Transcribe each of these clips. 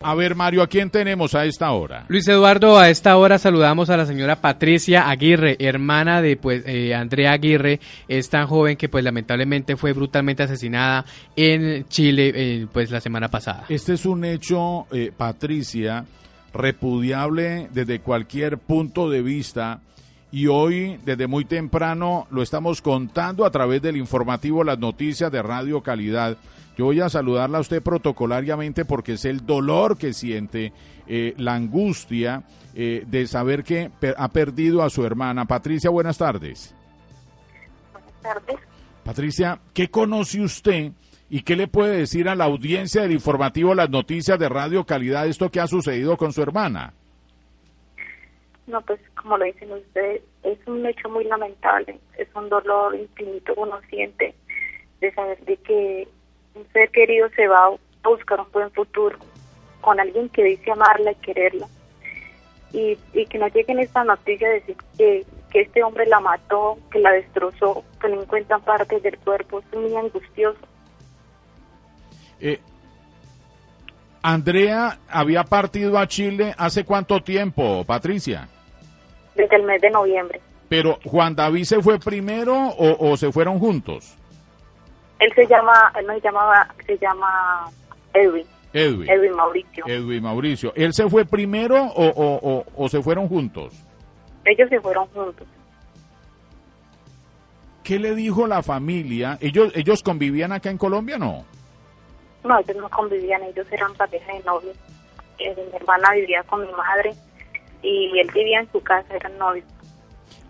a ver, Mario, ¿a quién tenemos a esta hora? Luis Eduardo, a esta hora saludamos a la señora Patricia Aguirre, hermana de pues eh, Andrea Aguirre, es tan joven que pues lamentablemente fue brutalmente asesinada en Chile eh, pues la semana pasada. Este es un hecho, eh, Patricia, repudiable desde cualquier punto de vista y hoy desde muy temprano lo estamos contando a través del informativo Las Noticias de Radio Calidad yo voy a saludarla a usted protocolariamente porque es el dolor que siente, eh, la angustia eh, de saber que ha perdido a su hermana. Patricia, buenas tardes. Buenas tardes. Patricia, ¿qué conoce usted y qué le puede decir a la audiencia del informativo Las Noticias de Radio Calidad esto que ha sucedido con su hermana? No, pues como lo dicen ustedes, es un hecho muy lamentable, es un dolor infinito uno siente de saber de que un ser querido se va a buscar un buen futuro con alguien que dice amarla y quererla. Y, que no lleguen esta noticia de decir que, este hombre la mató, que la destrozó, que no encuentran partes del cuerpo, es muy angustioso. Eh, Andrea había partido a Chile hace cuánto tiempo, Patricia? Desde el mes de noviembre. Pero Juan David se fue primero o, o se fueron juntos? Él se llama, él no se llamaba, se llama Edwin. Edwin. Edwin Mauricio. Edwin Mauricio. ¿Él se fue primero o, o, o, se fueron juntos? Ellos se fueron juntos. ¿Qué le dijo la familia? ¿Ellos, ellos convivían acá en Colombia no? No, ellos no convivían, ellos eran pareja de novios. Eh, mi hermana vivía con mi madre y él vivía en su casa, eran novios.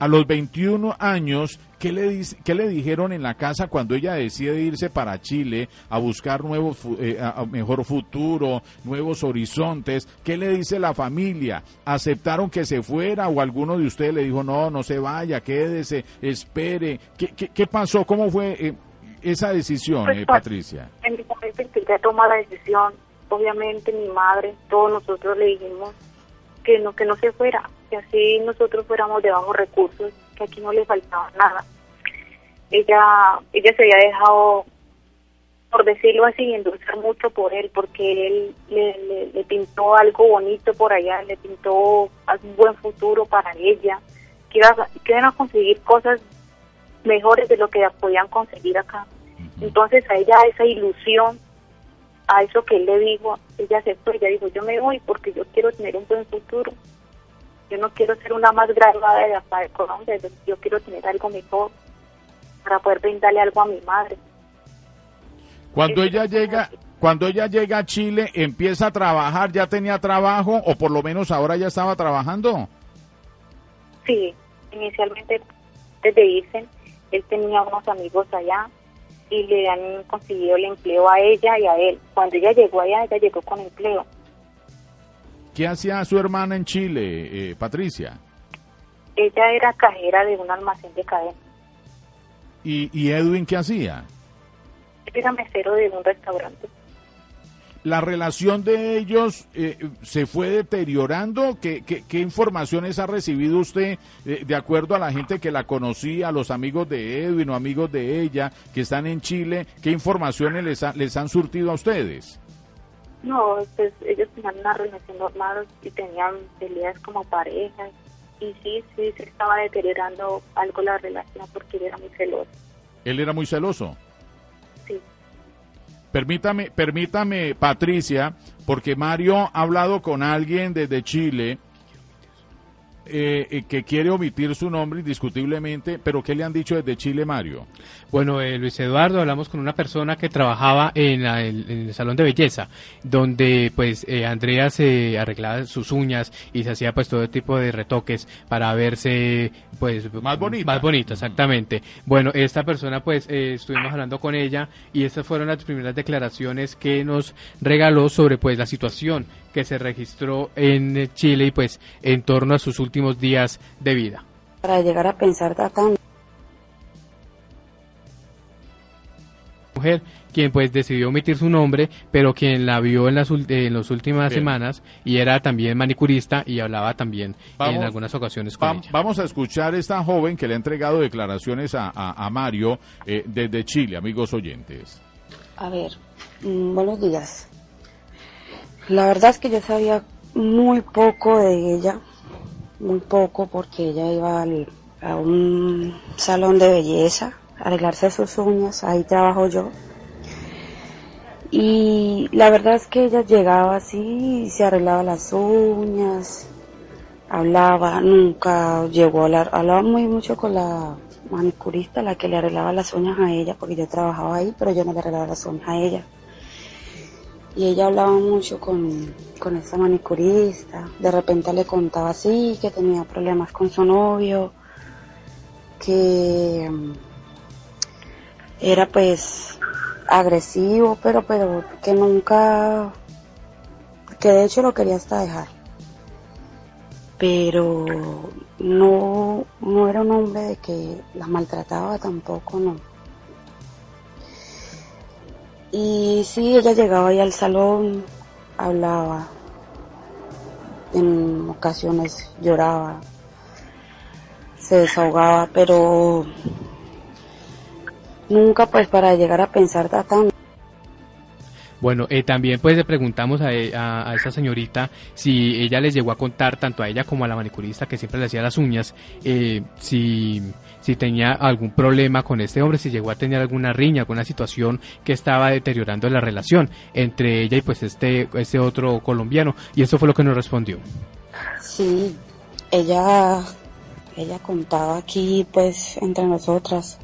A los 21 años, ¿qué le, ¿qué le dijeron en la casa cuando ella decide irse para Chile a buscar nuevo, eh, mejor futuro, nuevos horizontes? ¿Qué le dice la familia? ¿Aceptaron que se fuera o alguno de ustedes le dijo, no, no se vaya, quédese, espere? ¿Qué, qué, pasó? ¿Cómo fue eh, esa decisión, pues, eh, Patricia? En el momento en que ella toma la decisión, obviamente mi madre, todos nosotros le dijimos que no, que no se fuera, que así nosotros fuéramos de bajos recursos, que aquí no le faltaba nada. Ella, ella se había dejado, por decirlo así, endulzar mucho por él, porque él le, le, pintó algo bonito por allá, le pintó un buen futuro para ella, que, iba, que iban a conseguir cosas mejores de lo que podían conseguir acá. Entonces a ella esa ilusión, a eso que él le dijo, ella aceptó, ella dijo, yo me voy porque yo quiero tener un buen futuro yo no quiero ser una más graduada de acá de Colombia, yo quiero tener algo mejor para poder brindarle algo a mi madre. Cuando ella llega, cuando ella llega a Chile, empieza a trabajar, ya tenía trabajo o por lo menos ahora ya estaba trabajando. Sí, inicialmente desde irse, él tenía unos amigos allá y le han conseguido el empleo a ella y a él. Cuando ella llegó allá, ella llegó con empleo ¿Qué hacía su hermana en Chile, eh, Patricia? Ella era cajera de un almacén de cadena. ¿Y, Edwin qué hacía? Era mesero de un restaurante. ¿La relación de ellos eh, se fue deteriorando? ¿Qué, ¿Qué, informaciones ha recibido usted eh, de acuerdo a la gente que la conocía, a los amigos de Edwin o amigos de ella que están en Chile? ¿Qué informaciones les, les han surtido a ustedes? No, pues ellos tenían una relación normal y tenían peleas como pareja y sí, sí, se estaba deteriorando algo la relación porque él era muy celoso. ¿Él era muy celoso? Sí. Permítame, permítame, Patricia, porque Mario ha hablado con alguien desde Chile. Eh, eh, que quiere omitir su nombre indiscutiblemente, pero ¿qué le han dicho desde Chile, Mario? Bueno, eh, Luis Eduardo, hablamos con una persona que trabajaba en, la- el, en el salón de belleza, donde pues eh, Andrea se arreglaba sus uñas y se hacía pues todo tipo de retoques para verse pues Más bonita. Más bonita, exactamente. Bueno, esta persona pues eh, estuvimos hablando con ella y estas fueron las primeras declaraciones que nos regaló sobre pues la situación que se registró en Chile y pues en torno a sus últimos días de vida. para llegar a pensar tanto. mujer quien pues decidió omitir su nombre, pero quien la vio en las, en las últimas Bien. semanas y era también manicurista y hablaba también Vamos- en algunas ocasiones con Va- ella. vamos a escuchar esta joven que le ha entregado declaraciones a, a- a Mario eh, desde Chile, amigos oyentes. A ver, mm, buenos días. La verdad es que yo sabía muy poco de ella, muy poco porque ella iba al- a un salón de belleza a arreglarse sus uñas, ahí trabajo yo. Y la verdad es que ella llegaba así, se arreglaba las uñas, hablaba, nunca llegó a hablar, hablaba muy mucho con la manicurista, la que le arreglaba las uñas a ella, porque yo trabajaba ahí, pero yo no le arreglaba las uñas a ella. Y ella hablaba mucho con, con esa manicurista, de repente le contaba así, que tenía problemas con su novio, que mm, era pues agresivo, pero, pero que nunca, que de hecho lo quería hasta dejar pero no, no era un hombre de que la maltrataba tampoco, no. Y sí, ella llegaba ahí al salón, hablaba, en ocasiones lloraba, se desahogaba, pero nunca pues para llegar a pensar tanto. Bueno, eh, también pues le preguntamos a, e- a, señorita si ella les llegó a contar tanto a ella como a la manicurista que siempre le hacía las uñas, eh, si, si tenía algún problema con este hombre, si llegó a tener alguna riña, alguna situación que estaba deteriorando la relación entre ella y pues este, este otro colombiano. Y eso fue lo que nos respondió. Sí, ella, ella contaba aquí, pues, entre nosotras,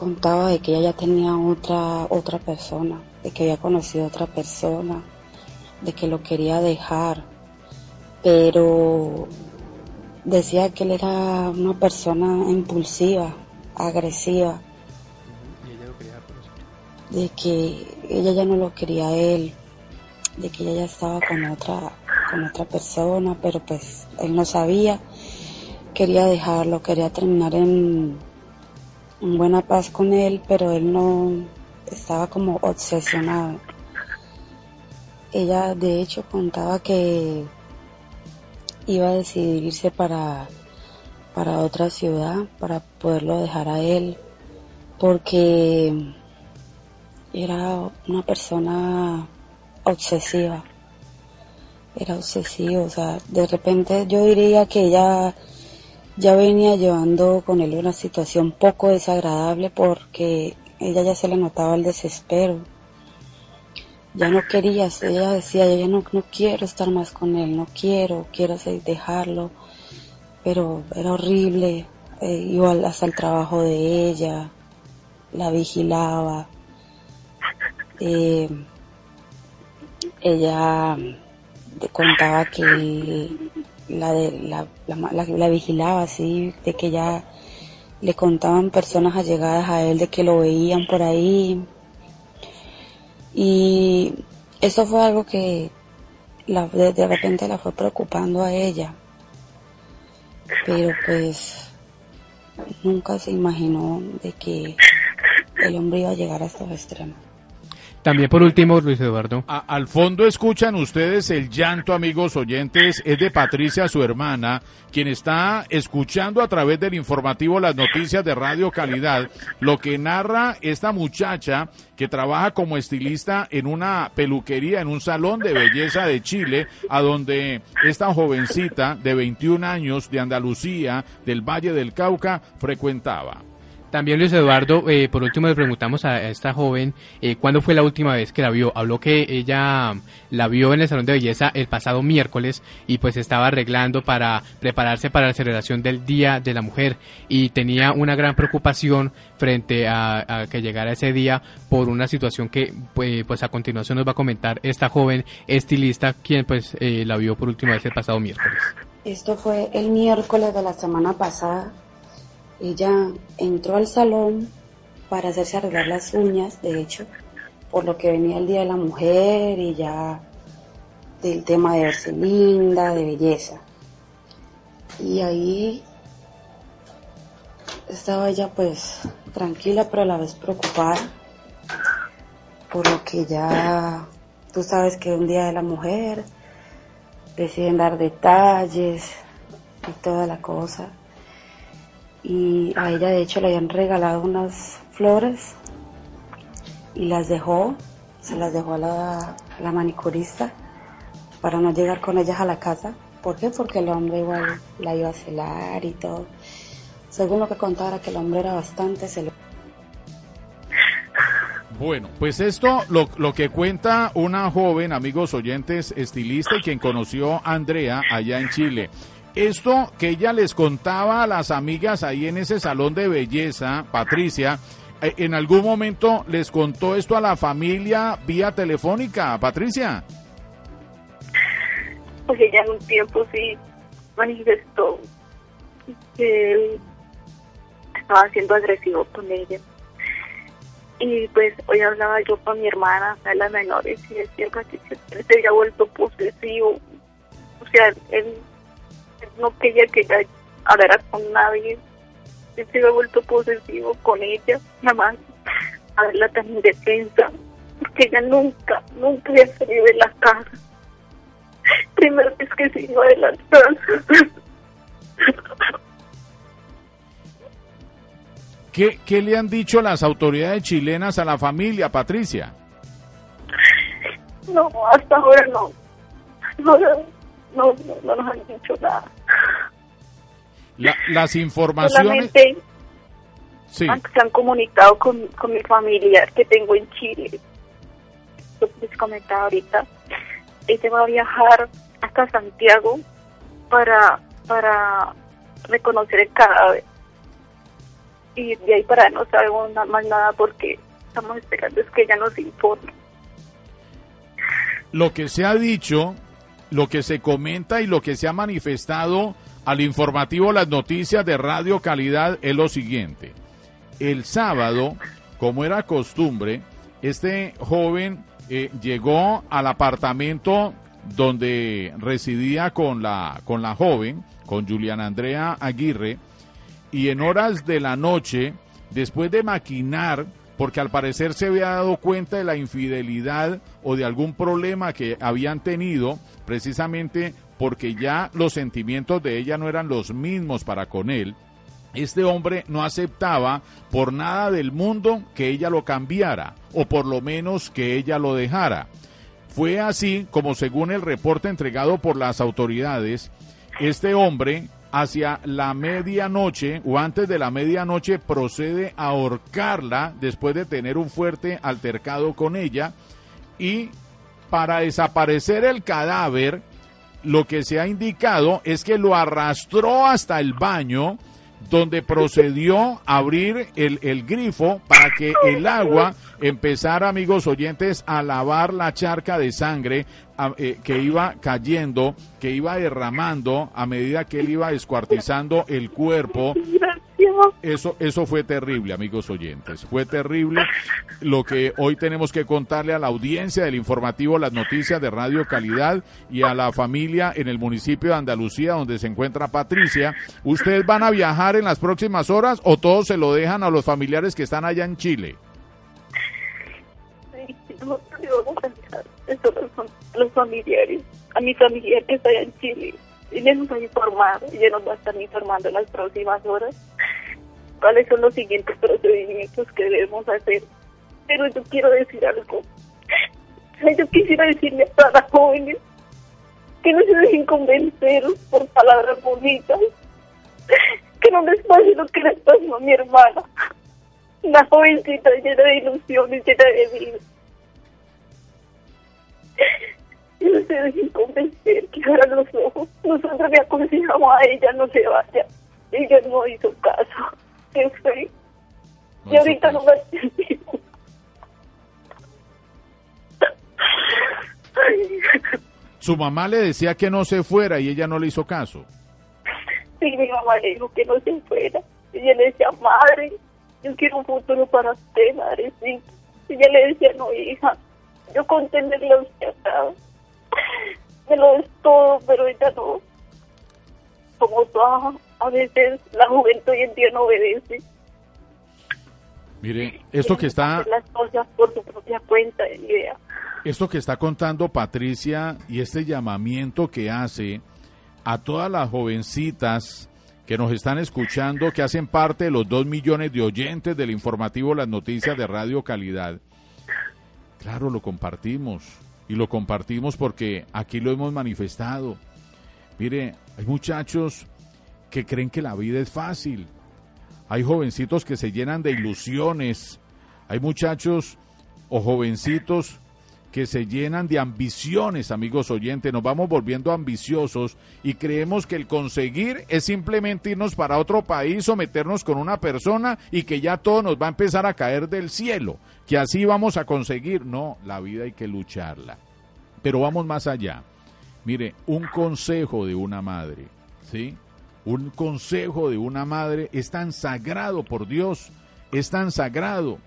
contaba de que ella ya tenía otra, otra persona, de que había conocido a otra persona, de que lo quería dejar, pero decía que él era una persona impulsiva, agresiva, de que ella ya no lo quería a él, de que ella ya estaba con otra, con otra persona, pero pues él no sabía, quería dejarlo, quería terminar en, en buena paz con él, pero él no estaba como obsesionado. Ella de hecho contaba que iba a decidir irse para, para otra ciudad para poderlo dejar a él, porque era una persona obsesiva. Era obsesivo, o sea, de repente yo diría que ella ya venía llevando con él una situación poco desagradable porque ella ya se le notaba el desespero. Ya no quería, ella decía, yo ya no, no quiero estar más con él, no quiero, quiero dejarlo, pero era horrible, eh, iba hasta el trabajo de ella, la vigilaba, eh, ella de- contaba que la, de, la, la, la- la vigilaba así, de que ya le contaban personas allegadas a él de que lo veían por ahí. Y eso fue algo que de, de repente la fue preocupando a ella. Pero pues nunca se imaginó de que el hombre iba a llegar a estos extremos. También por último, Luis Eduardo. Al fondo escuchan ustedes el llanto, amigos oyentes, es de Patricia, su hermana, quien está escuchando a través del informativo las noticias de Radio Calidad, lo que narra esta muchacha que trabaja como estilista en una peluquería, en un salón de belleza de Chile, a donde esta jovencita de 21 años de Andalucía, del Valle del Cauca, frecuentaba. También Luis Eduardo, eh, por último le preguntamos a, esta joven eh, cuándo fue la última vez que la vio. Habló que ella la vio en el salón de belleza el pasado miércoles y pues estaba arreglando para prepararse para la celebración del Día de la Mujer y tenía una gran preocupación frente a, que llegara ese día por una situación que pues, pues, a continuación nos va a comentar esta joven estilista quien pues eh, la vio por última vez el pasado miércoles. Esto fue el miércoles de la semana pasada ella entró al salón para hacerse arreglar las uñas, de hecho, por lo que venía el Día de la Mujer y ya del tema de verse linda, de belleza. Y ahí estaba ella pues tranquila pero a la vez preocupada por lo que ya tú sabes que un día de la mujer deciden dar detalles y toda la cosa y a ella de hecho le habían regalado unas flores y las dejó, se las dejó a la, la manicurista para no llegar con ellas a la casa. ¿Por qué? Porque el hombre igual la iba a celar y todo. Según lo que contara, que el hombre era bastante celoso. Bueno, pues esto lo, lo, que cuenta una joven, amigos oyentes, estilista y quien conoció a Andrea allá en Chile. Esto que ella les contaba a las amigas ahí en ese salón de belleza, Patricia, eh, ¿en algún momento les contó esto a la familia vía telefónica, Patricia? Pues ella en un tiempo sí manifestó que él estaba siendo agresivo con ella. Y pues hoy hablaba yo con mi hermana, de las menores, y decía que se había vuelto posesivo. O sea, él no quería que ella hablara con nadie. Él se había vuelto posesivo con ella, nada más a verla tan indefensa, porque ella nunca, nunca había salido de la casa. Primero es que se iba de la casa. ¿Qué, ¿Qué le han dicho las autoridades chilenas a la familia, Patricia? No, hasta ahora no. No, no, no, nos han dicho nada. las informaciones... sí. se han comunicado con, con mi familiar que tengo en Chile. Les comentaba ahorita. Ella va a viajar hasta Santiago para, para reconocer el cadáver. Y de ahí para no sabemos más nada porque estamos esperando es que ella nos informe. Lo que se ha dicho lo que se comenta y lo que se ha manifestado al informativo Las Noticias de Radio Calidad es lo siguiente. El sábado, como era costumbre, este joven eh, llegó al apartamento donde residía con la, con la joven, con Juliana Andrea Aguirre, y en horas de la noche, después de maquinar porque al parecer se había dado cuenta de la infidelidad o de algún problema que habían tenido, precisamente porque ya los sentimientos de ella no eran los mismos para con él. Este hombre no aceptaba por nada del mundo que ella lo cambiara, o por lo menos que ella lo dejara. Fue así como según el reporte entregado por las autoridades, este hombre hacia la medianoche o antes de la medianoche procede a ahorcarla después de tener un fuerte altercado con ella y para desaparecer el cadáver lo que se ha indicado es que lo arrastró hasta el baño donde procedió a abrir el, el, grifo para que el agua empezara, amigos oyentes, a lavar la charca de sangre eh, que iba cayendo, que iba derramando a medida que él iba descuartizando el cuerpo. Eso, eso fue terrible, amigos oyentes. Fue terrible lo que hoy tenemos que contarle a la audiencia del informativo Las Noticias de Radio Calidad y a la familia en el municipio de Andalucía donde se encuentra Patricia. ¿Ustedes van a viajar en las próximas horas o todos se lo dejan a los familiares que están allá en Chile? los familiares, a mi familiar que está allá en Chile. Y ya nos ha informado, y ya nos va a estar informando en las próximas horas cuáles son los siguientes procedimientos que debemos hacer. Pero yo quiero decir algo. Yo quisiera decirle a todas las jóvenes que no se dejen convencer por palabras bonitas, que no les pase lo que les pasó a mi hermana, Una jovencita llena de ilusiones, llena de vida. Y no se dejen convencer que ahora los ojos. Nosotros le aconsejamos a ella no se vaya. Ella no hizo caso. Qué fue. No y ahorita no caso. me entiendo. Ay, Su mamá le decía que no se fuera y ella no le hizo caso. Sí, mi mamá le dijo que no se fuera. Y ella le decía, madre, yo quiero un futuro para usted, madrecita. Y ella le decía, no, hija, yo con tenerla a usted acá, me lo es todo, pero ella no. Como toda, a veces la juventud hoy en día no obedece. Mire, esto que está las cosas por su propia cuenta idea. esto que está contando Patricia y este llamamiento que hace a todas las jovencitas que nos están escuchando, que hacen parte de los dos millones de oyentes del informativo Las Noticias de Radio Calidad. Claro, lo compartimos y lo compartimos porque aquí lo hemos manifestado. Mire, hay muchachos que creen que la vida es fácil. Hay jovencitos que se llenan de ilusiones. Hay muchachos o jovencitos que se llenan de ambiciones, amigos oyentes. Nos vamos volviendo ambiciosos y creemos que el conseguir es simplemente irnos para otro país o meternos con una persona y que ya todo nos va a empezar a caer del cielo, que así vamos a conseguir. No, la vida hay que lucharla. Pero vamos más allá. Mire, un consejo de una madre, ¿sí? Un consejo de una madre es tan sagrado por Dios, es tan sagrado.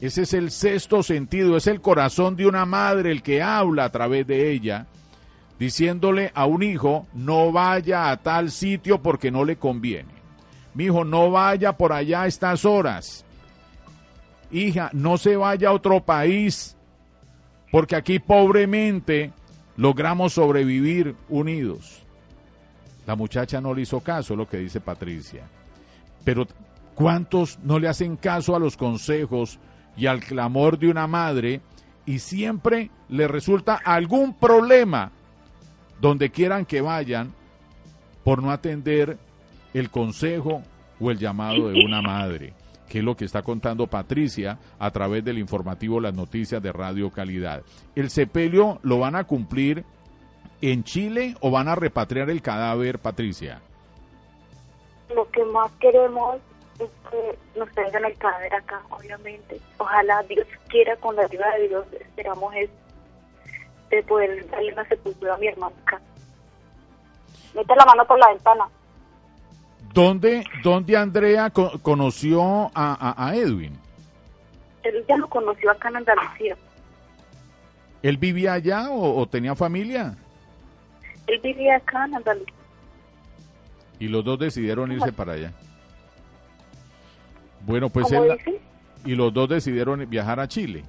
Ese es el sexto sentido, es el corazón de una madre el que habla a través de ella, diciéndole a un hijo, no vaya a tal sitio porque no le conviene. Mi hijo, no vaya por allá a estas horas. Hija, no se vaya a otro país, porque aquí pobremente logramos sobrevivir unidos. La muchacha no le hizo caso, lo que dice Patricia. Pero ¿cuántos no le hacen caso a los consejos y al clamor de una madre y siempre le resulta algún problema donde quieran que vayan por no atender el consejo o el llamado de una madre? que es lo que está contando Patricia a través del informativo Las Noticias de Radio Calidad. ¿El sepelio lo van a cumplir en Chile o van a repatriar el cadáver, Patricia? Lo que más queremos es que nos traigan el cadáver acá, obviamente. Ojalá Dios quiera, con la ayuda de Dios, esperamos es de poder darle una sepultura a mi hermano acá. Mete la mano por la ventana. ¿Dónde, dónde Andrea co- conoció a, a- a Edwin? Él ya lo conoció acá en Andalucía. ¿Él vivía allá o, o tenía familia? Él vivía acá en Andalucía. Y los dos decidieron irse para allá. Bueno, pues ¿Cómo él, dice? y los dos decidieron viajar a Chile.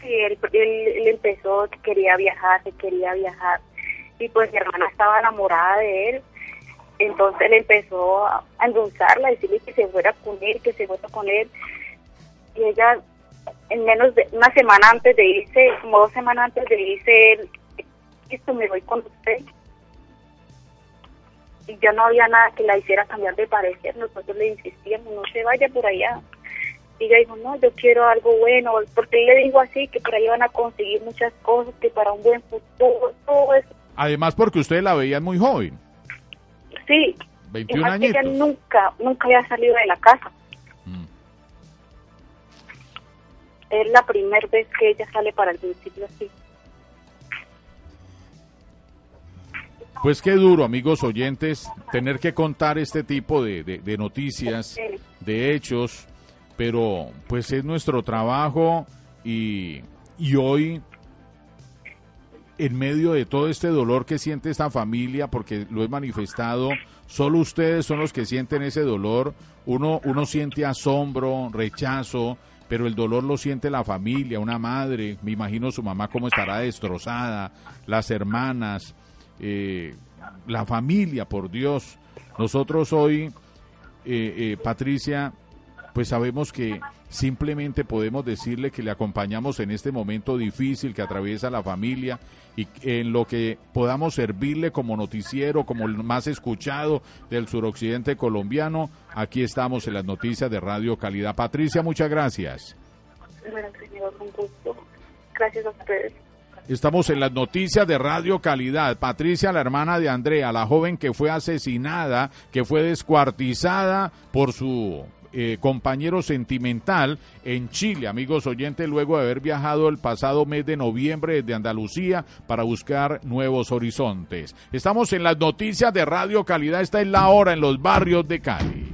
Sí, él, él, él empezó que quería viajar, que quería viajar. Y pues mi hermana estaba enamorada de él. Entonces él empezó a a endulzarla, a decirle que se fuera con él, que se fuera con él. Y ella, en menos de una semana antes de irse, como dos semanas antes de irse, él, listo, me voy con usted. Y ya no había nada que la hiciera cambiar de parecer. Nosotros le insistíamos, no se vaya por allá. Y ella dijo, no, yo quiero algo bueno, porque él le dijo así, que por ahí van a conseguir muchas cosas, que para un buen futuro, todo eso. Además porque ustedes la veían muy joven, Sí, 21 además que ella nunca, nunca había salido de la casa. Mm. Es la primera vez que ella sale para el municipio así. Pues qué duro, amigos oyentes, tener que contar este tipo de, noticias, de hechos, pero pues es nuestro trabajo y, y hoy, en medio de todo este dolor que siente esta familia, porque lo he manifestado, solo ustedes son los que sienten ese dolor, uno, uno siente asombro, rechazo, pero el dolor lo siente la familia, una madre, me imagino su mamá cómo estará destrozada, las hermanas, eh, la familia, por Dios. Nosotros hoy, eh, eh, Patricia, pues sabemos que simplemente podemos decirle que le acompañamos en este momento difícil que atraviesa la familia y en lo que podamos servirle como noticiero, como el más escuchado del suroccidente colombiano. Aquí estamos en las noticias de Radio Calidad. Patricia, muchas gracias. Gusto. Gracias a ustedes. Estamos en las noticias de Radio Calidad. Patricia, la hermana de Andrea, la joven que fue asesinada, que fue descuartizada por su eh, compañero sentimental en Chile, amigos oyentes, luego de haber viajado el pasado mes de noviembre desde Andalucía para buscar nuevos horizontes. Estamos en las noticias de Radio Calidad. Esta es la hora en los barrios de Cali.